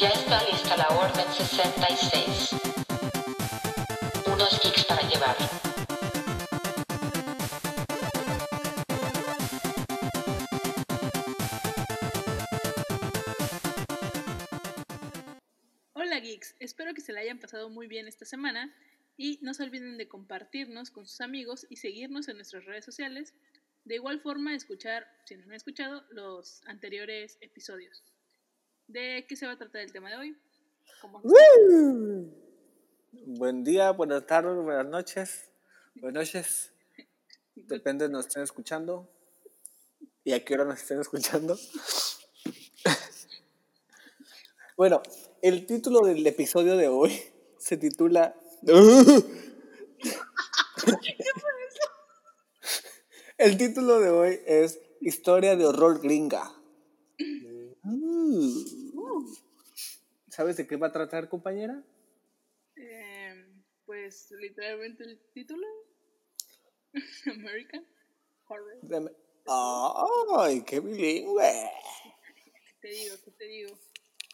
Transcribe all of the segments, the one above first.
Ya está lista la Orden 66. Unos geeks para llevar. Hola geeks, espero que se la hayan pasado muy bien esta semana y no se olviden de compartirnos con sus amigos y seguirnos en nuestras redes sociales. De igual forma, escuchar, si no han escuchado, los anteriores episodios. ¿De qué se va a tratar el tema de hoy? ¿Cómo ¡Woo! Buen día, buenas tardes, buenas noches. Buenas noches. Depende de nos estén escuchando y a qué hora nos estén escuchando. bueno, el título del episodio de hoy se titula. El título de hoy es Historia de horror gringa. ¿Sabes de qué va a tratar, compañera? Eh, pues literalmente el título. American Horror. ¡Ay, qué bilingüe! ¿Qué te digo? ¿Qué te digo?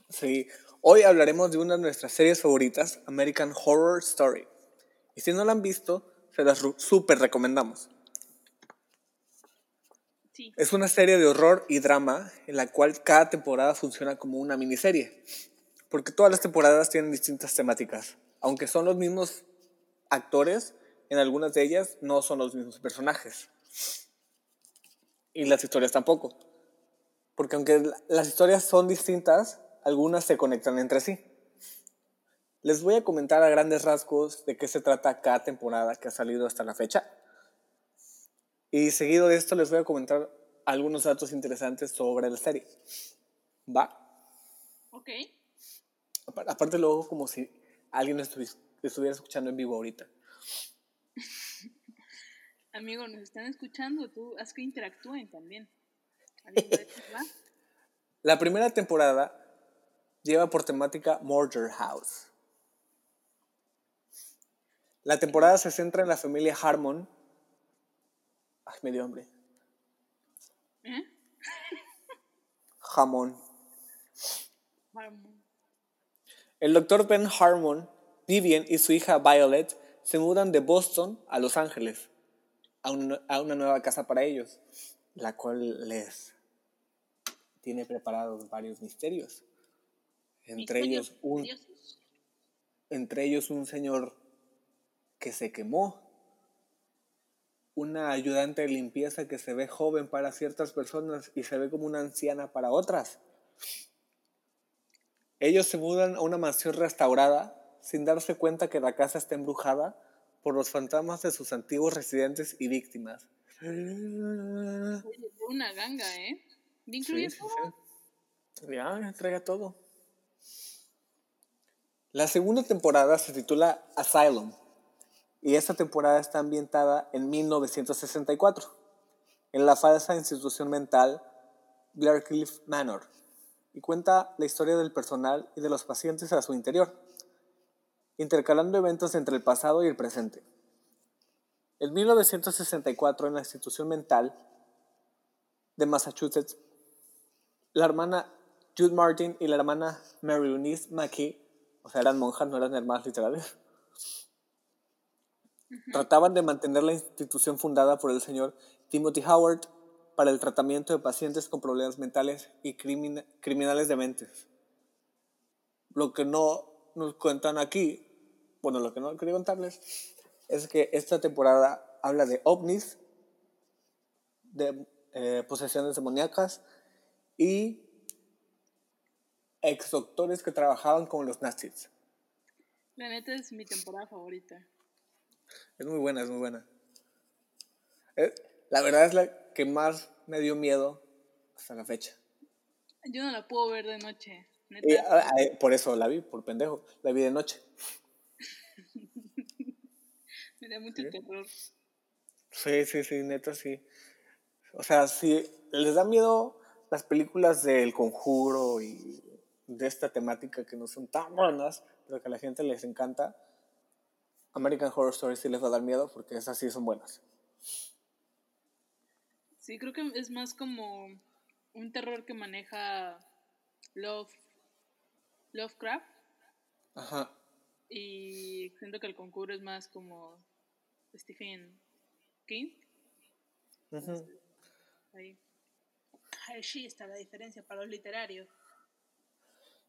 Sí, hoy hablaremos de una de nuestras series favoritas, American Horror Story. Y si no la han visto, se las súper recomendamos. Sí, Es una serie de horror y drama en la cual cada temporada funciona como una miniserie. Porque todas las temporadas tienen distintas temáticas. Aunque son los mismos actores, en algunas de ellas no son los mismos personajes. Y las historias tampoco. Porque aunque la- las historias son distintas, algunas se conectan entre sí. Les voy a comentar a grandes rasgos de qué se trata cada temporada que ha salido hasta la fecha. Y seguido de esto les voy a comentar algunos datos interesantes sobre la serie. ¿Va? ok. Apa- Aparte luego como si alguien estuvi- estuviera escuchando en vivo ahorita. Amigo, nos están escuchando, tú haz que interactúen también. La primera temporada lleva por temática Murder House. La temporada se centra en la familia Harmon. Ay, me dio hambre. ¿Eh? Jamón. Harmon. El doctor Ben Harmon, Vivian y su hija Violet se mudan de Boston a Los Ángeles, a, un- a una nueva casa para ellos, la cual les tiene preparados varios misterios. Entre ellos, un, entre ellos un señor que se quemó, una ayudante de limpieza que se ve joven para ciertas personas y se ve como una anciana para otras. Ellos se mudan a una mansión restaurada sin darse cuenta que la casa está embrujada por los fantasmas de sus antiguos residentes y víctimas. Una ganga, ¿eh? ¿Le incluye Sí, sí, todo? sí. Ya, entrega todo. La segunda temporada se titula Asylum y esta temporada está ambientada en 1964 en la falsa institución mental Blaircliff Manor y cuenta la historia del personal y de los pacientes a su interior, intercalando eventos entre el pasado y el presente. En 1964 en la institución mental de Massachusetts la hermana Jude Martin y la hermana Mary Eunice McKee, o sea, eran monjas, no eran hermanas literales, trataban de mantener la institución fundada por el señor Timothy Howard para el tratamiento de pacientes con problemas mentales y crimin- criminales de mentes. Lo que no nos cuentan aquí, bueno, lo que no quería contarles, es que esta temporada habla de ovnis, de eh, posesiones demoníacas y ex doctores que trabajaban con los nazis. La neta es mi temporada favorita. Es muy buena, es muy buena. Eh, la verdad es la que más me dio miedo hasta la fecha. Yo no la puedo ver de noche. Neta. Y, ah, ah, por eso la vi, por pendejo. La vi de noche. Me da mucho ¿Sí? terror. Sí, sí, sí, neta, sí. O sea, si les da miedo las películas del conjuro y de esta temática que no son tan buenas, pero que a la gente les encanta, American Horror Story sí les va a dar miedo porque esas sí son buenas. Sí, creo que es más como un terror que maneja Love Lovecraft Ajá. y siento que el concurso es más como Stephen King. Ujú. Ahí. Ahí sí está la diferencia para los literarios.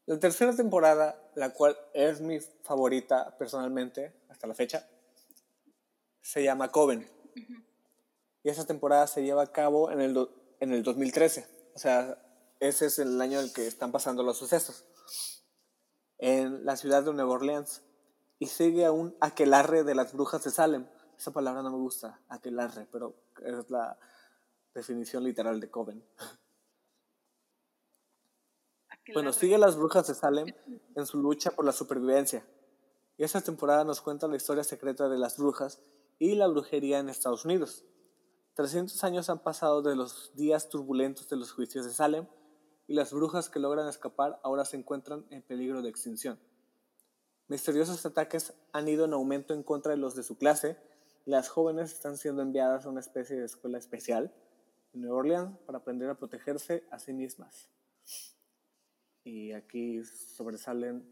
La tercera temporada, la cual es mi favorita personalmente hasta la fecha, se llama Coven. Y esa temporada se lleva a cabo en el, do- en el 2013. O sea, ese es el año en el que están pasando los sucesos. En la ciudad de Nueva Orleans. Y sigue a un aquelarre de las brujas de Salem. Esa palabra no me gusta, aquelarre, pero es la definición literal de Coven. Bueno, sigue a las brujas de Salem en su lucha por la supervivencia. Y esta temporada nos cuenta la historia secreta de las brujas y la brujería en Estados Unidos. 300 años han pasado de los días turbulentos de los juicios de Salem y las brujas que logran escapar ahora se encuentran en peligro de extinción. Misteriosos ataques han ido en aumento en contra de los de su clase y las jóvenes están siendo enviadas a una especie de escuela especial en Nueva Orleans para aprender a protegerse a sí mismas. Y aquí sobresalen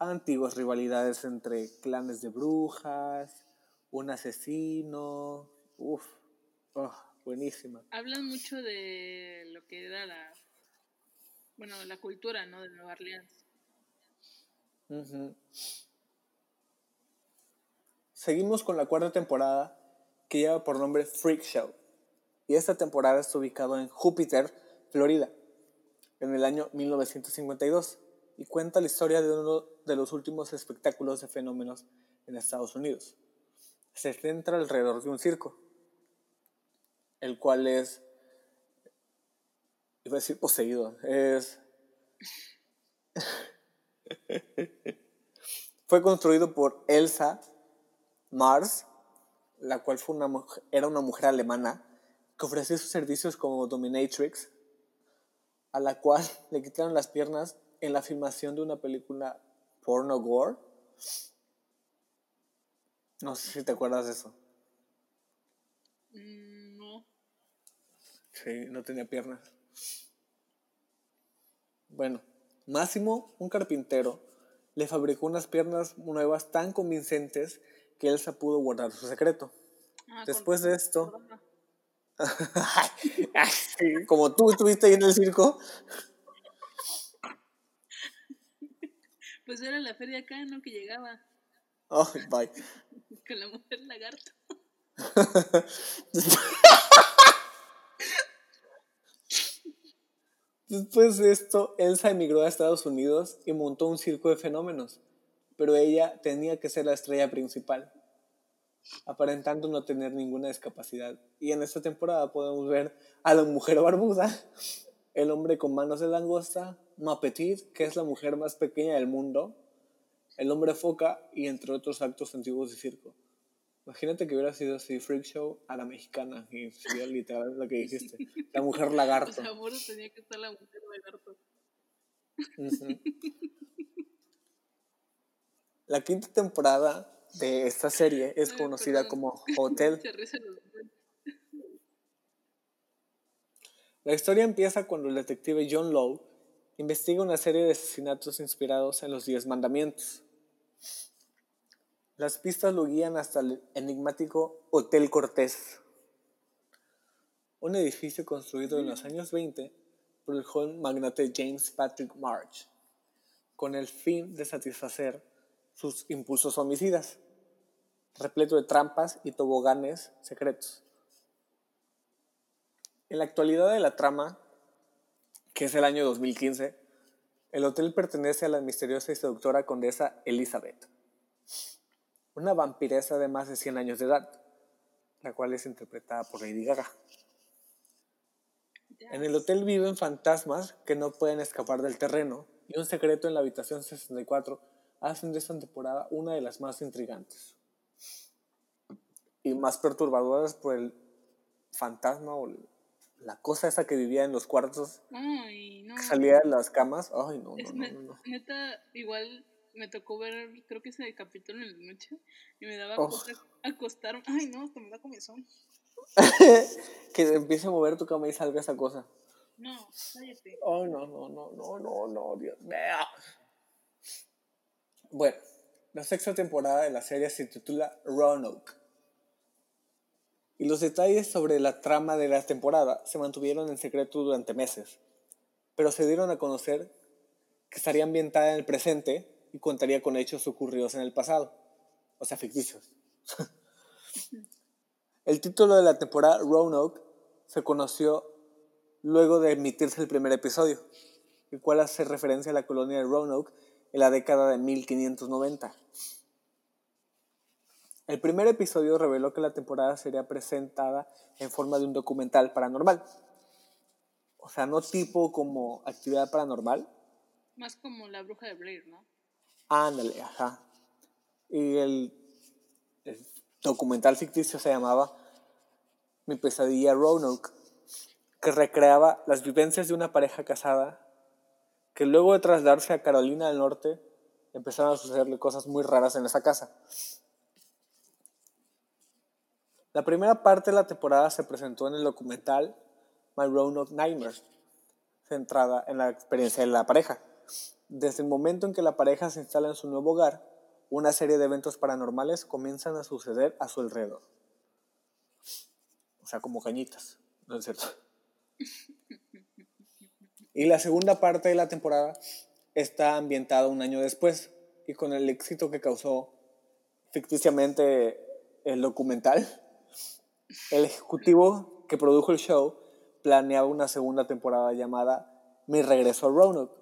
antiguas rivalidades entre clanes de brujas, un asesino. Uf, oh, buenísima. Hablan mucho de lo que era la. Bueno, la cultura, ¿no? De Nueva Orleans. Seguimos con la cuarta temporada que lleva por nombre Freak Show. Y esta temporada está ubicado en Júpiter, Florida, en el año 1952 y cuenta la historia de uno de los últimos espectáculos de fenómenos en Estados Unidos. Se centra alrededor de un circo, el cual es, iba a decir poseído, es Fue construido por Elsa Mars, la cual fue una era una mujer alemana que ofrecía sus servicios como dominatrix, a la cual le quitaron las piernas en la filmación de una película porno gore. No sé si te acuerdas de eso. Mm. Sí, no tenía piernas. Bueno, Máximo, un carpintero, le fabricó unas piernas nuevas tan convincentes que Elsa pudo guardar su secreto. Ah, Después de esto, como tú estuviste ahí en el circo, Pues era la feria acá, ¿no? Que llegaba Ay, bye. con la mujer lagarto. Después de esto, Elsa emigró a Estados Unidos y montó un circo de fenómenos, pero ella tenía que ser la estrella principal, aparentando no tener ninguna discapacidad. Y en esta temporada podemos ver a la mujer barbuda, el hombre con manos de langosta, Ma Petite, que es la mujer más pequeña del mundo, el hombre foca y entre otros actos antiguos de circo. Imagínate que hubiera sido así, Freak Show a la mexicana, y sería literal lo que dijiste. La mujer lagarto. sea, amor, tenía que estar la mujer lagarto. La quinta temporada de esta serie es Ay, conocida perdón. como Hotel. La historia empieza cuando el detective John Lowe investiga una serie de asesinatos inspirados en los Diez Mandamientos. Las pistas lo guían hasta el enigmático Hotel Cortés, un edificio construido en los años 20 por el joven magnate James Patrick March, con el fin de satisfacer sus impulsos homicidas, repleto de trampas y toboganes secretos. En la actualidad de la trama, que es el año 2015, el hotel pertenece a la misteriosa y seductora condesa Elizabeth, una vampiresa de más de 100 años de edad, la cual es interpretada por Lady Gaga. En el hotel viven fantasmas que no pueden escapar del terreno y un secreto en la habitación 64 hacen de esta temporada una de las más intrigantes y más perturbadoras por el fantasma o la cosa esa que vivía en los cuartos, Ay, no. que salía de las camas. Ay, no, no, no, no, no. neta, igual me tocó ver, creo que ese capítulo en la noche y me daba Oh. cosa acostarme. Ay, no, hasta me da comezón. que empiece a mover tu cama y salga esa cosa. No, cállate. Ay, no, no, no, no, no, no, Dios mío. Bueno, la sexta temporada de la serie se titula Roanoke. Y los detalles sobre la trama de la temporada se mantuvieron en secreto durante meses, pero se dieron a conocer que estaría ambientada en el presente y contaría con hechos ocurridos en el pasado, o sea, ficticios. el título de la temporada Roanoke se conoció luego de emitirse el primer episodio, el cual hace referencia a la colonia de Roanoke en la década de 1590. El primer episodio reveló que la temporada sería presentada en forma de un documental paranormal. O sea, no tipo como actividad paranormal. Más como la bruja de Blair, ¿no? Ándale, ajá. Y el, el documental ficticio se llamaba Mi pesadilla Roanoke, que recreaba las vivencias de una pareja casada que luego de trasladarse a Carolina del Norte empezaron a sucederle cosas muy raras en esa casa. La primera parte de la temporada se presentó en el documental My Roanoke Nightmares, centrada en la experiencia de la pareja. Desde el momento en que la pareja se instala en su nuevo hogar, una serie de eventos paranormales comienzan a suceder a su alrededor. O sea, como cañitas, ¿no es cierto? Y la segunda parte de la temporada está ambientada un año después y con el éxito que causó ficticiamente el documental, el ejecutivo que produjo el show planeaba una segunda temporada llamada Mi regreso a Roanoke,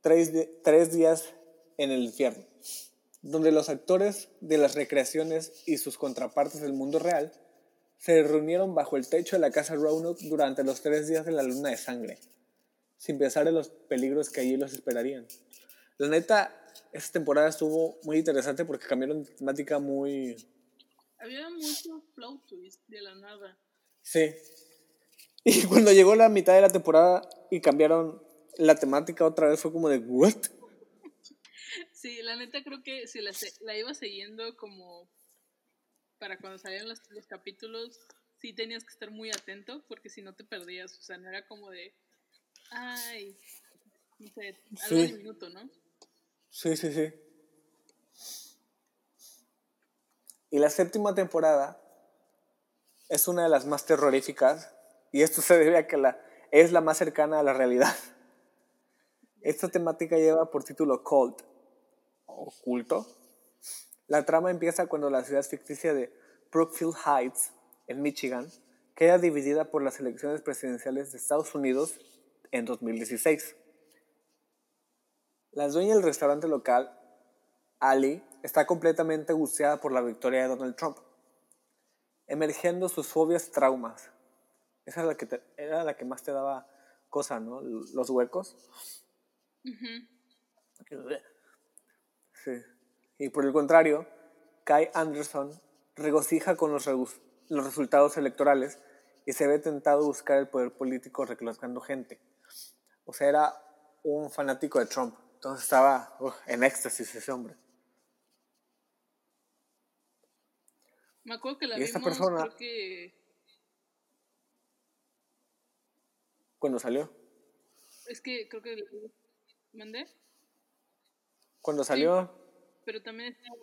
tres, tres días en el infierno, donde los actores de las recreaciones y sus contrapartes del mundo real se reunieron bajo el techo de la casa Roanoke durante los tres días de la luna de sangre, sin pensar en los peligros que allí los esperarían. La neta, esta temporada estuvo muy interesante porque cambiaron de temática muy... Había mucho flow twist de la nada. Sí. Y cuando llegó la mitad de la temporada y cambiaron la temática otra vez fue como de, ¿what? Sí, la neta creo que si la, la iba siguiendo como para cuando salían los, los capítulos, sí tenías que estar muy atento porque si no te perdías, o sea, no era como de, ay, no sé, algo Sí. de minuto, ¿no? Sí, sí, sí. Y la séptima temporada es una de las más terroríficas y esto se debe a que la, es la más cercana a la realidad. Esta temática lleva por título Cult, oculto. La trama empieza cuando la ciudad ficticia de Brookfield Heights, en Michigan, queda dividida por las elecciones presidenciales de Estados Unidos en 2016. La dueña del restaurante local, Ali, está completamente angustiada por la victoria de Donald Trump, emergiendo sus fobias y traumas. Esa era la que, era la que más te daba cosa, ¿no? Los huecos. Sí. Y por el contrario, Kai Anderson regocija con los, los resultados electorales y se ve tentado a buscar el poder político reclutando gente. O sea, era un fanático de Trump. Entonces estaba en éxtasis ese hombre. Me acuerdo que la Y esta vimos, persona- creo que, Cuando salió. es que creo que, ¿mandé? Cuando salió, Pero también estaba,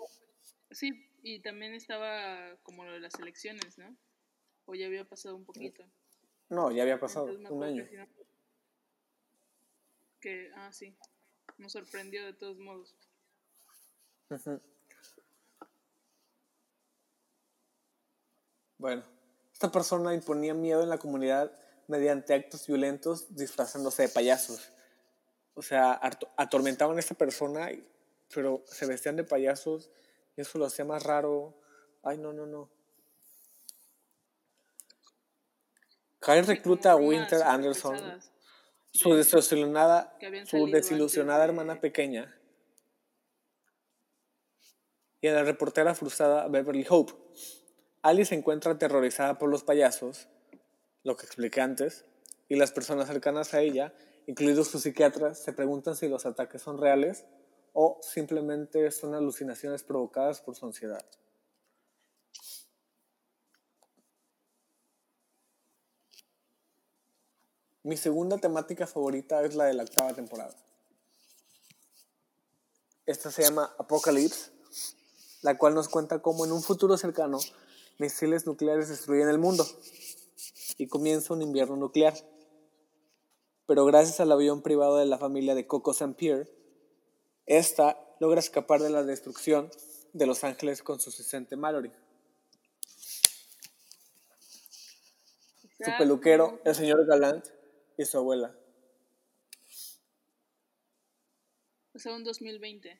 sí, y también estaba como lo de las elecciones, ¿no? O ya había pasado un poquito. no, ya había pasado Entonces un año. que ah, sí, nos sorprendió de todos modos. Bueno, esta persona imponía miedo en la comunidad mediante actos violentos disfrazándose de payasos. O sea, atormentaban a esta persona, pero se vestían de payasos y eso lo hacía más raro. Ay, no, no, no. Kyle recluta a Winter Anderson, su de- desilusionada, su desilusionada hermana pequeña y a la reportera frustrada Beverly Hope. Alice se encuentra aterrorizada por los payasos, lo que expliqué antes, y las personas cercanas a ella, incluidos sus psiquiatras, se preguntan si los ataques son reales o simplemente son alucinaciones provocadas por su ansiedad. Mi segunda temática favorita es la de la octava temporada. Esta se llama Apocalypse, la cual nos cuenta cómo en un futuro cercano misiles nucleares destruyen el mundo y comienza un invierno nuclear. Pero gracias al avión privado de la familia de Coco St. Pierre, esta logra escapar de la destrucción de Los Ángeles con su asistente Mallory. Su peluquero, el señor Galant, y su abuela. O sea, un 2020.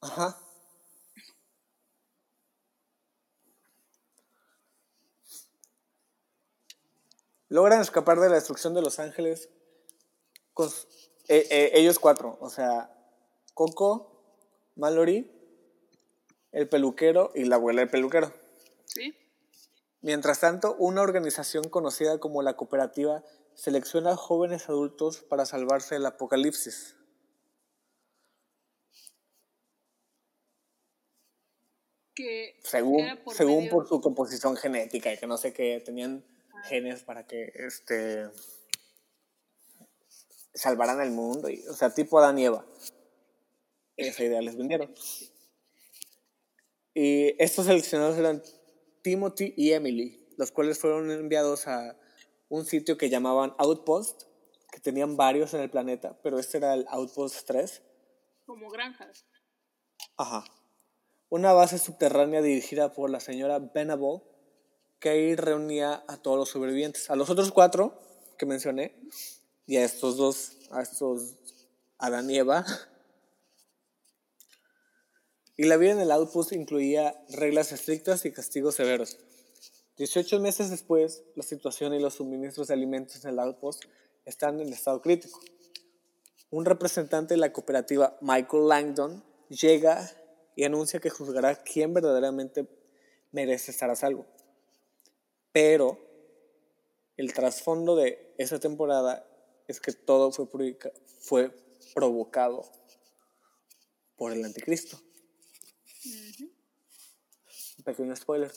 Ajá. Logran escapar de la destrucción de Los Ángeles con eh, eh, ellos cuatro, o sea, Coco, Mallory, el peluquero y la abuela del peluquero. ¿Sí? Mientras tanto, una organización conocida como la Cooperativa selecciona a jóvenes adultos para salvarse del apocalipsis. Que Según, por según por su composición genética y que no sé qué, tenían genes para que este salvaran el mundo, y, o sea, tipo Adán y Eva. Esa idea les vendieron. Y estos seleccionados eran Timothy y Emily, los cuales fueron enviados a un sitio que llamaban Outpost, que tenían varios en el planeta, pero este era el Outpost 3. como granjas. Ajá. Una base subterránea dirigida por la señora Venable, que ahí reunía a todos los sobrevivientes. A los otros cuatro que mencioné, y a estos dos, a estos Adán y Eva. Y la vida en el outpost incluía reglas estrictas y castigos severos. 18 meses después, la situación y los suministros de alimentos en el outpost están en estado crítico. Un representante de la cooperativa, Michael Langdon, llega y anuncia que juzgará quién verdaderamente merece estar a salvo. Pero el trasfondo de esa temporada es que todo fue, fue provocado por el anticristo. Un pequeño spoiler.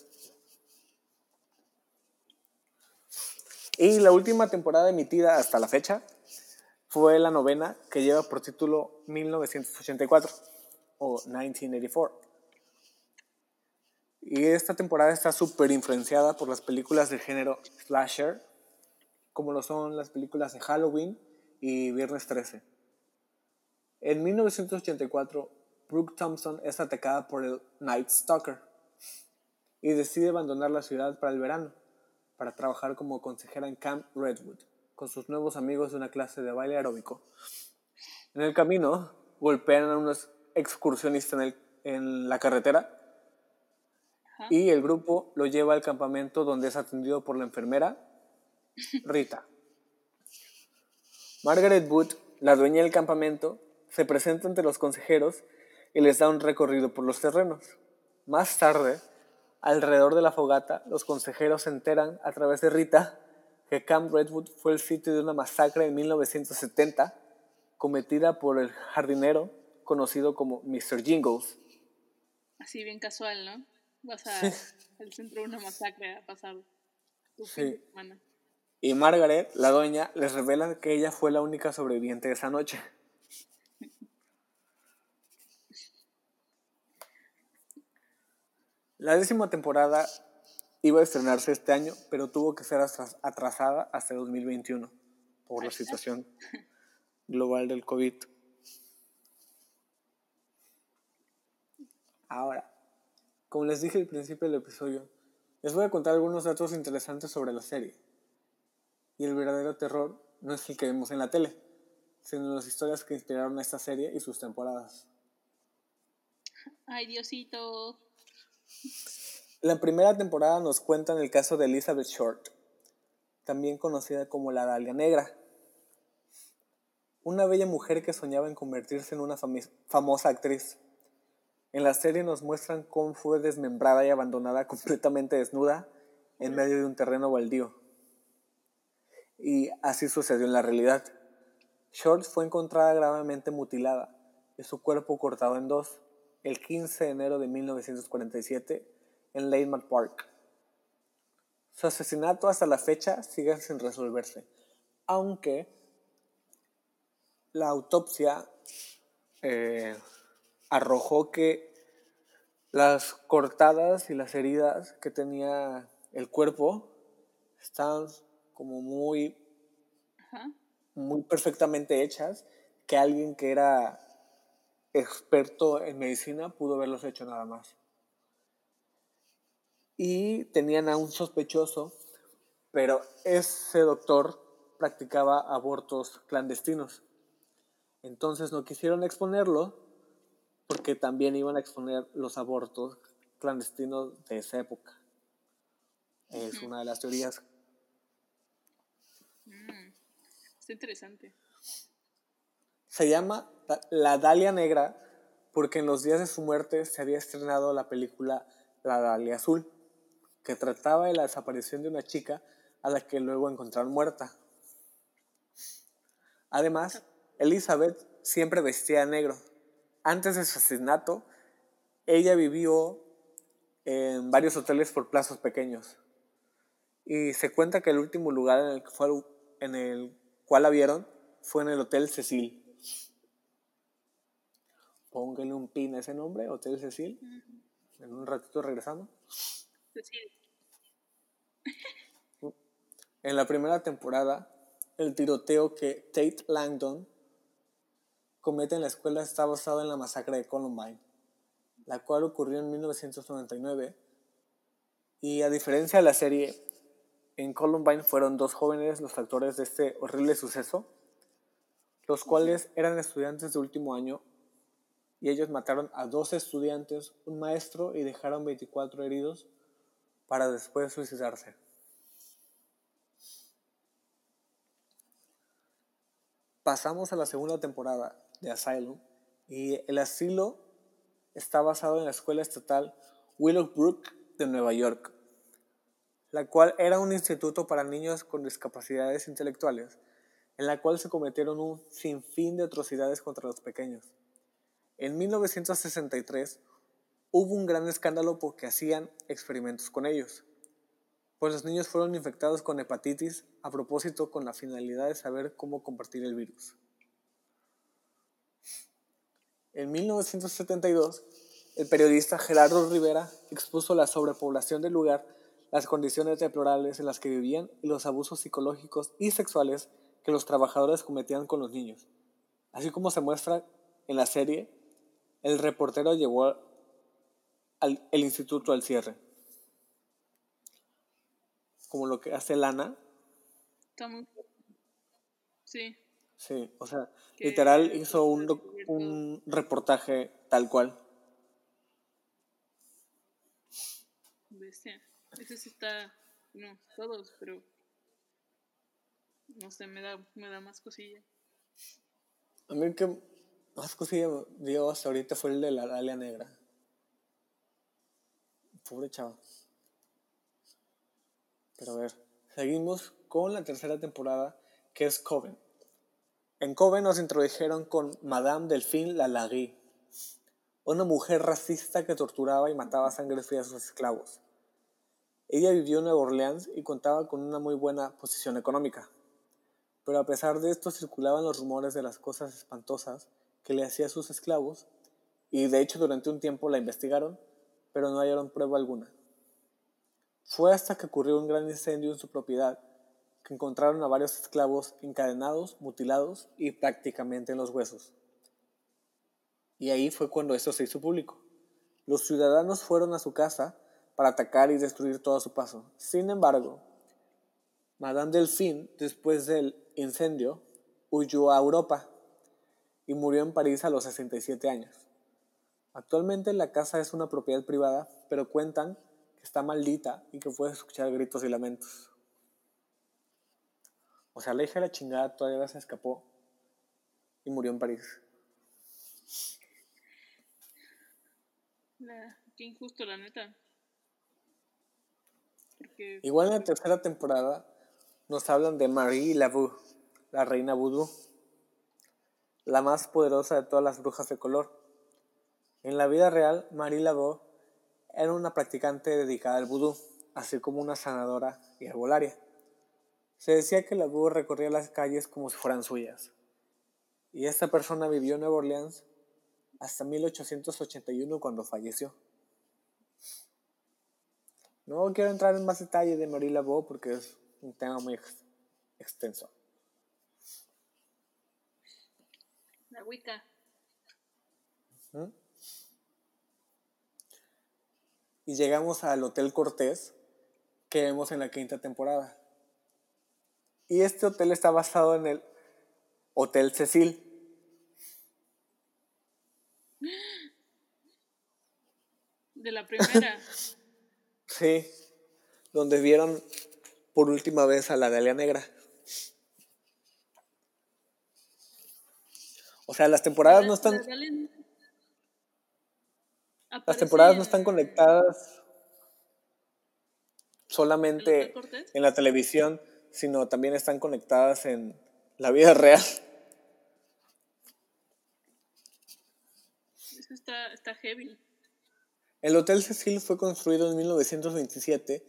Y la última temporada emitida hasta la fecha fue la novena que lleva por título 1984 o 1984. Y esta temporada está súper influenciada por las películas del género slasher, como lo son las películas de Halloween y Viernes 13. En 1984, Brooke Thompson es atacada por el Night Stalker y decide abandonar la ciudad para el verano, para trabajar como consejera en Camp Redwood, con sus nuevos amigos de una clase de baile aeróbico. En el camino, golpean a unos excursionistas en la carretera Ajá. y el grupo lo lleva al campamento donde es atendido por la enfermera Rita. Margaret Wood, la dueña del campamento, se presenta ante los consejeros y les da un recorrido por los terrenos. Más tarde, alrededor de la fogata, los consejeros se enteran a través de Rita que Camp Redwood fue el sitio de una masacre en 1970 cometida por el jardinero conocido como Mr. Jingles. Así bien casual, ¿no? Vas a, al centro de una masacre a pasar tu Sí. fin de semana. Y Margaret, la doña, les revela que ella fue la única sobreviviente de esa noche. La décima temporada iba a estrenarse este año, pero tuvo que ser atras- atrasada hasta 2021 por la situación global del COVID. Ahora, como les dije al principio del episodio, les voy a contar algunos datos interesantes sobre la serie. Y el verdadero terror no es el que vemos en la tele, sino las historias que inspiraron a esta serie y sus temporadas. Ay, Diosito. La primera temporada nos cuentan el caso de Elizabeth Short, también conocida como la Dalia Negra, una bella mujer que soñaba en convertirse en una famosa actriz. En la serie nos muestran cómo fue desmembrada y abandonada completamente desnuda en medio de un terreno baldío. Y así sucedió en la realidad. Short fue encontrada gravemente mutilada y su cuerpo cortado en dos el 15 de enero de 1947 en Landmark Park. Su asesinato hasta la fecha sigue sin resolverse, aunque la autopsia eh, arrojó que las cortadas y las heridas que tenía el cuerpo estaban como muy, Ajá. muy perfectamente hechas, que alguien que era experto en medicina pudo haberlos hecho nada más. Y tenían a un sospechoso, pero ese doctor practicaba abortos clandestinos. Entonces no quisieron exponerlo porque también iban a exponer los abortos clandestinos de esa época. Es una de las teorías. Mm, Está interesante. Se llama La Dalia Negra porque en los días de su muerte se había estrenado la película La Dalia Azul, que trataba de la desaparición de una chica a la que luego encontraron muerta. Además, Elizabeth siempre vestía de negro. Antes de su asesinato, ella vivió en varios hoteles por plazos pequeños. Y se cuenta que el último lugar en el, que fue, en el cual la vieron fue en el Hotel Cecil. Póngale un pin a ese nombre, Hotel Cecil. En un ratito regresando. Decir, En la primera temporada, el tiroteo que Tate Langdon comete en la escuela está basado en la masacre de Columbine, la cual ocurrió en 1999. Y a diferencia de la serie, en Columbine fueron dos jóvenes los actores de este horrible suceso, los cuales eran estudiantes de último año y ellos mataron a dos estudiantes, un maestro y dejaron 24 heridos para después suicidarse. Pasamos a la segunda temporada de Asylum y el asilo está basado en la escuela estatal Willowbrook de Nueva York, la cual era un instituto para niños con discapacidades intelectuales, en la cual se cometieron un sinfín de atrocidades contra los pequeños. En 1963 hubo un gran escándalo porque hacían experimentos con ellos, pues los niños fueron infectados con hepatitis a propósito con la finalidad de saber cómo compartir el virus. En 1972, el periodista Gerardo Rivera expuso la sobrepoblación del lugar, las condiciones deplorables en las que vivían y los abusos psicológicos y sexuales que los trabajadores cometían con los niños. Así como se muestra en la serie, el reportero llevó al, instituto al cierre. Como lo que hace Lana. está muy. Sí. Sí, o sea, literal hizo un, un reportaje tal cual. Bestia. Ese sí está. No, todos, pero. No sé, me da, me da más cosilla. A mí el que más cosilla dio hasta ahorita fue el de la Dalia Negra. Pobre chava. Pero a ver, seguimos con la tercera temporada, que es Coven. En Coven nos introdujeron con Madame Delphine Lalagui, una mujer racista que torturaba y mataba a sangre fría a sus esclavos. Ella vivió en Nueva Orleans y contaba con una muy buena posición económica. Pero a pesar de esto circulaban los rumores de las cosas espantosas que le hacía a sus esclavos, y de hecho durante un tiempo la investigaron, pero no hallaron prueba alguna. Fue hasta que ocurrió un gran incendio en su propiedad encontraron a varios esclavos encadenados, mutilados y prácticamente en los huesos. Y ahí fue cuando esto se hizo público. Los ciudadanos fueron a su casa para atacar y destruir todo su paso. Sin embargo, Madame Delphine, después del incendio, huyó a Europa y murió en París a los 67 años. Actualmente la casa es una propiedad privada, pero cuentan que está maldita y que puedes escuchar gritos y lamentos. O sea, la hija de la chingada todavía se escapó y murió en París. La, qué injusto, la neta. Porque. Igual en la tercera temporada nos hablan de Marie Laveau, la reina vudú, la más poderosa de todas las brujas de color. En la vida real, Marie Laveau era una practicante dedicada al vudú, así como una sanadora y herbolaria. Se decía que Laveau recorría las calles como si fueran suyas. Y esta persona vivió en Nueva Orleans hasta 1881 cuando falleció. No quiero entrar en más detalle de Marie Laveau porque es un tema muy ex- extenso. La Wicca. ¿Mm? Y llegamos al Hotel Cortés que vemos en la quinta temporada. Y este hotel está basado en el Hotel Cecil. De la primera. Sí, donde vieron por última vez a la Dalia Negra. O sea, las temporadas no están, las temporadas no están conectadas ¿El Hotel solamente en la televisión, sino también están conectadas en la vida real. Eso está, está heavy. El Hotel Cecil fue construido en 1927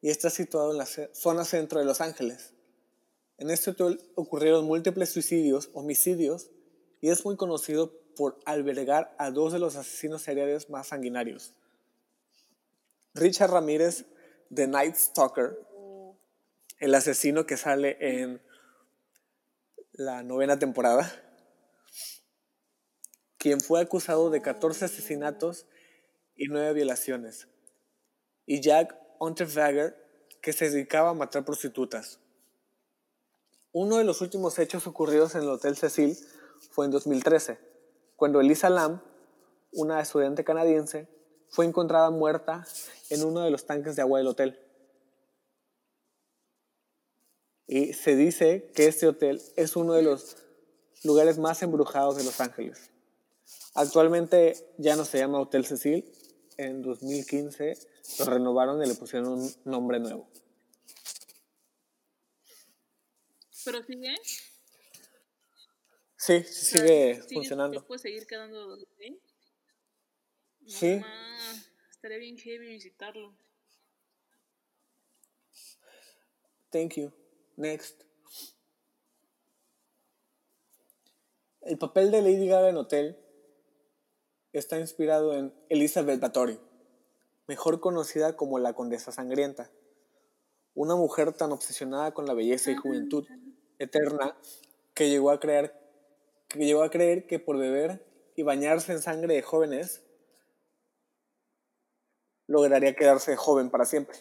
y está situado en la zona centro de Los Ángeles. En este hotel ocurrieron múltiples suicidios, homicidios y es muy conocido por albergar a dos de los asesinos seriales más sanguinarios. Richard Ramírez, The Night Stalker, el asesino que sale en la novena temporada, quien fue acusado de 14 asesinatos y 9 violaciones, y Jack Unterweger, que se dedicaba a matar prostitutas. Uno de los últimos hechos ocurridos en el Hotel Cecil fue en 2013, cuando Elisa Lam, una estudiante canadiense, fue encontrada muerta en uno de los tanques de agua del hotel. Y se dice que este hotel es uno de los lugares más embrujados de Los Ángeles. Actualmente ya no se llama Hotel Cecil. En 2015 lo renovaron y le pusieron un nombre nuevo. Pero sigue. Sí, sigue ¿sí funcionando. te puedes seguir quedando Sí. estaría bien heavy visitarlo. Thank you. Next. El papel de Lady Gaga en Hotel está inspirado en Elizabeth Bathory, mejor conocida como la Condesa Sangrienta, una mujer tan obsesionada con la belleza y juventud eterna que llegó a creer que llegó a creer que por beber y bañarse en sangre de jóvenes lograría quedarse joven para siempre.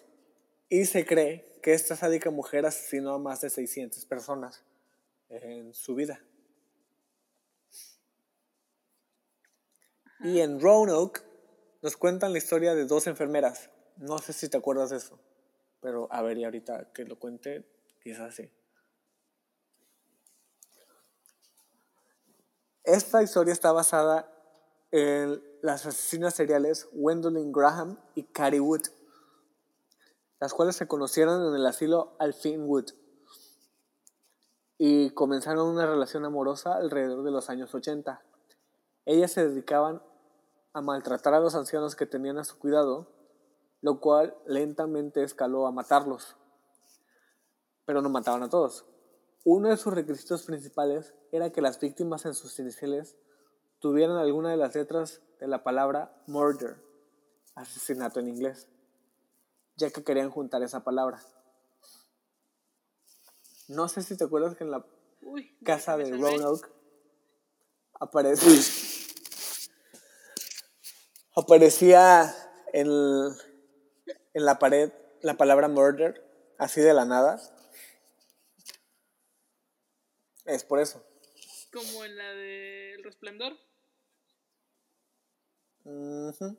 Y se cree que esta sádica mujer asesinó a más de 600 personas en su vida. Y en Roanoke nos cuentan la historia de dos enfermeras. No sé si te acuerdas de eso, pero a ver, y ahorita que lo cuente, quizás sí. Esta historia está basada en las asesinas seriales Gwendolyn Graham y Carrie Wood, las cuales se conocieron en el asilo Alfin Wood y comenzaron una relación amorosa alrededor de los años 80. Ellas se dedicaban a maltratar a los ancianos que tenían a su cuidado, lo cual lentamente escaló a matarlos. Pero no mataban a todos. Uno de sus requisitos principales era que las víctimas en sus iniciales tuvieran alguna de las letras de la palabra murder, asesinato en inglés, ya que querían juntar esa palabra. No sé si te acuerdas que en la Uy, casa de. Roanoke aparece aparecía en, en la pared la palabra murder así de la nada es por eso Como en la de El Resplandor. Ujú.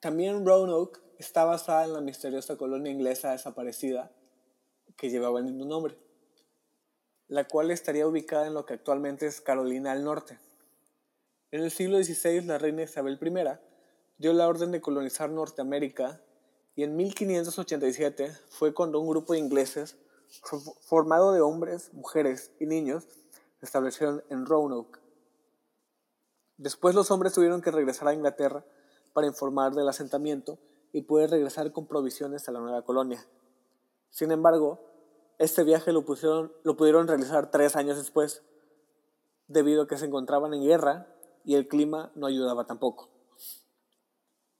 También Roanoke está basada en la misteriosa colonia inglesa desaparecida que llevaba el mismo nombre, la cual estaría ubicada en lo que actualmente es Carolina del Norte. En el siglo XVI, la reina Isabel I dio la orden de colonizar Norteamérica y en 1587 fue cuando un grupo de ingleses fo- formado de hombres, mujeres y niños se establecieron en Roanoke. Después los hombres tuvieron que regresar a Inglaterra para informar del asentamiento y poder regresar con provisiones a la nueva colonia. Sin embargo, este viaje lo, pusieron, lo pudieron realizar tres años después, debido a que se encontraban en guerra y el clima no ayudaba tampoco.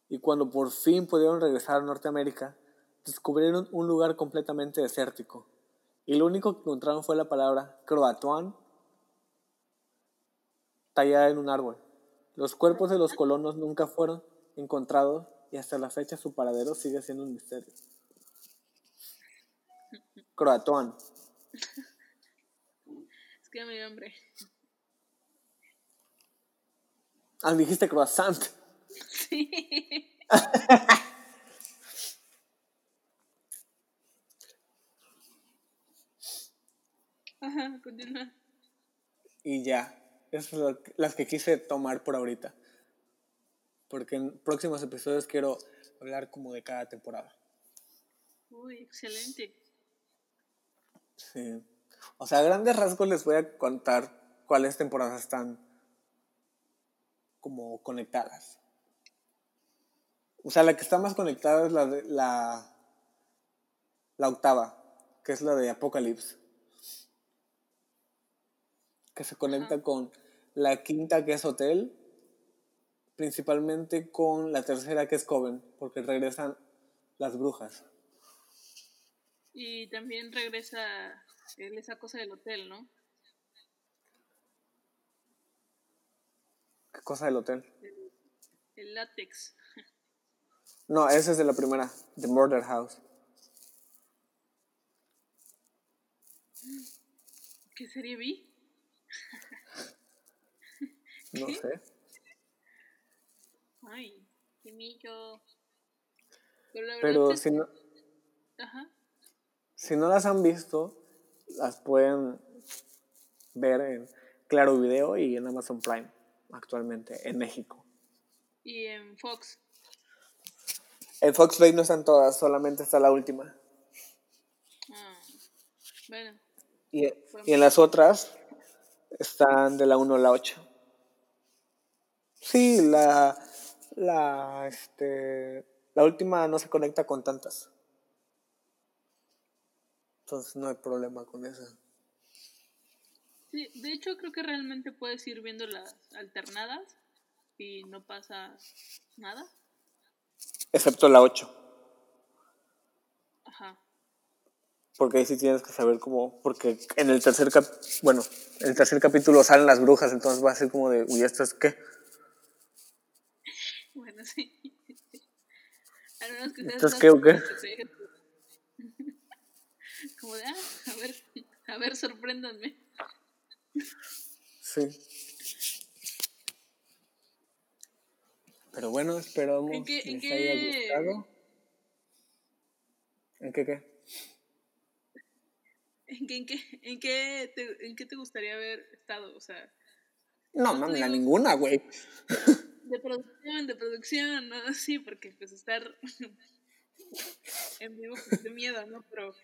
Y cuando por fin pudieron regresar a Norteamérica, descubrieron un lugar completamente desértico. Y lo único que encontraron fue la palabra croatoan tallada en un árbol. Los cuerpos de los colonos nunca fueron encontrados y hasta la fecha su paradero sigue siendo un misterio. Croatoan. Es que me dio hambre. Ah, dijiste croissant. Sí. Ajá, continúa. Y ya. Esas son las que quise tomar por ahorita. Porque en próximos episodios quiero hablar como de cada temporada. Uy, excelente. Sí. O sea, a grandes rasgos les voy a contar cuáles temporadas están como conectadas. O sea, la que está más conectada es la de la, la octava, que es la de Apocalypse. Que se conecta Ajá. con la quinta, que es Hotel, principalmente con la tercera, que es Coven, porque regresan las brujas. Y también regresa esa cosa del hotel, ¿no? ¿Qué cosa del hotel? El látex. No, esa es de la primera, The Murder House. ¿Qué serie vi? No sé. Ay, qué millo. Pero la Pero es si no, Ajá. si no las han visto, las pueden ver en Claro Video y en Amazon Prime actualmente en México. Y en Fox. En Fox Play no están todas, solamente está la última. Ah, bueno, Y, y en las otras están de la 1 a la 8. Sí, la, la, este, la última no se conecta con tantas. Entonces no hay problema con eso. sí, de hecho creo que realmente puedes ir viendo las alternadas y no pasa nada. Excepto la 8. Ajá. Porque ahí sí tienes que saber cómo. Porque en el tercer cap bueno, en el tercer capítulo salen las brujas, entonces va a ser como de, uy, ¿esto es qué? Bueno, sí. Al menos que seas ¿Entonces más qué o qué? como de, ah, a ver, a ver, sorpréndanme. Sí. Pero bueno, esperamos ¿En qué- en les haya qué- gustado. ¿En qué qué? ¿En qué, en qué, en qué, te, en qué te gustaría haber estado? O sea, No, No mami, a ninguna, güey. De producción, de producción, ¿no? Sí, porque pues estar en vivo pues de miedo, ¿no? Pero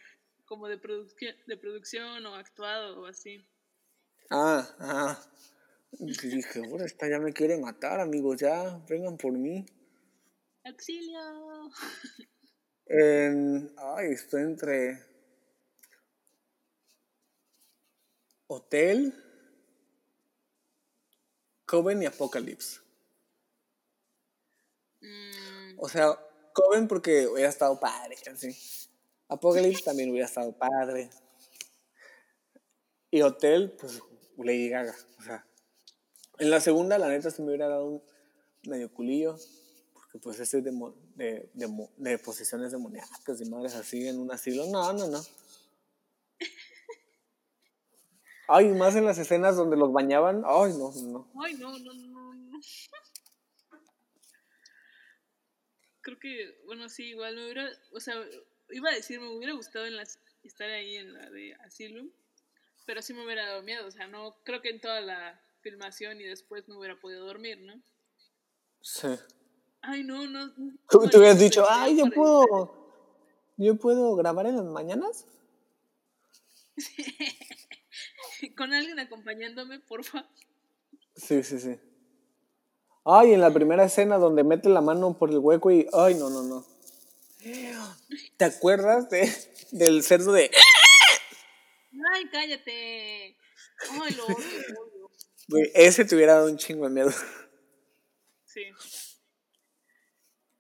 como de producción, de producción o actuado o así. Ah, ah. Dije, ahora esta ya me quiere matar, amigos, ya, vengan por mí. ¡Auxilio! En- ay, estoy entre Hotel, Coven y Apocalypse. Mm, O sea, Coven porque hubiera estado padre, así. Apocalypse también hubiera estado padre. Y Hotel, pues, Lady Gaga. O sea, en la segunda, la neta, se me hubiera dado un medio culillo. Porque, pues, ese de, de, de, de posiciones demoníacas y madres así en un asilo. No, no, no. Ay, más en las escenas donde los bañaban. Ay, no, no. Ay, no, no, no, no. Creo que, bueno, sí, igual me hubiera, o sea, iba a decir, me hubiera gustado en las, estar ahí en la de Asylum, pero sí me hubiera dado miedo, o sea, no, creo que en toda la filmación y después no hubiera podido dormir, ¿no? Sí. Ay, no, no. no Tú, hubieras dicho, ay, yo puedo, yo puedo grabar en las mañanas. Con alguien acompañándome, porfa. Sí, sí, sí. Ay, en la primera escena donde mete la mano por el hueco y, ay, no, no, no. ¿Te acuerdas de, del cerdo de... Ay, cállate. Ay, lo odio, lo odio. Ese te hubiera dado un chingo de miedo. Sí.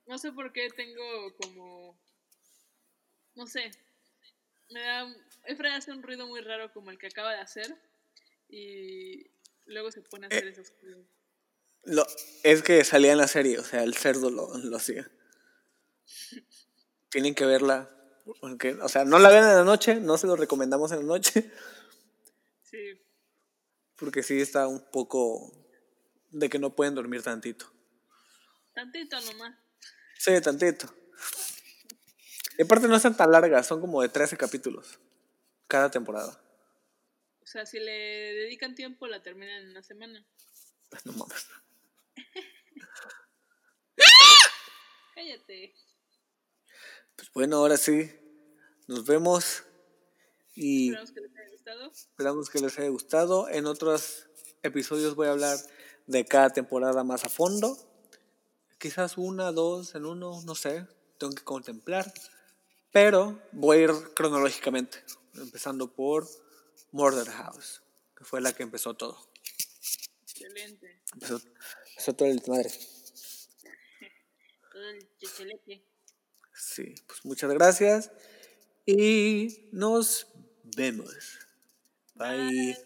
No sé por qué tengo como. No sé. Me da. Efra hace un ruido muy raro como el que acaba de hacer. Y luego se pone a hacer esas cosas. Lo, es que salía en la serie, o sea, el cerdo lo, lo hacía. Tienen que verla. Porque, o sea, no la vean en la noche, no se lo recomendamos en la noche. Sí. Porque sí está un poco de que no pueden dormir tantito. Tantito nomás. Sí, tantito. Y aparte no están tan largas, son como de 13 capítulos cada temporada. O sea, si le dedican tiempo, la terminan en una semana. No mames. Cállate. Pues bueno, ahora sí. Nos vemos y Esperamos que les haya gustado. esperamos que les haya gustado. En otros episodios voy a hablar de cada temporada más a fondo. Quizás una, dos en uno, no sé. Tengo que contemplar. Pero voy a ir cronológicamente. Empezando por Murder House, que fue la que empezó todo. Excelente. Empezó, empezó todo el madre. Todo el chichelete. Sí, pues muchas gracias y nos vemos. Bye. Bye.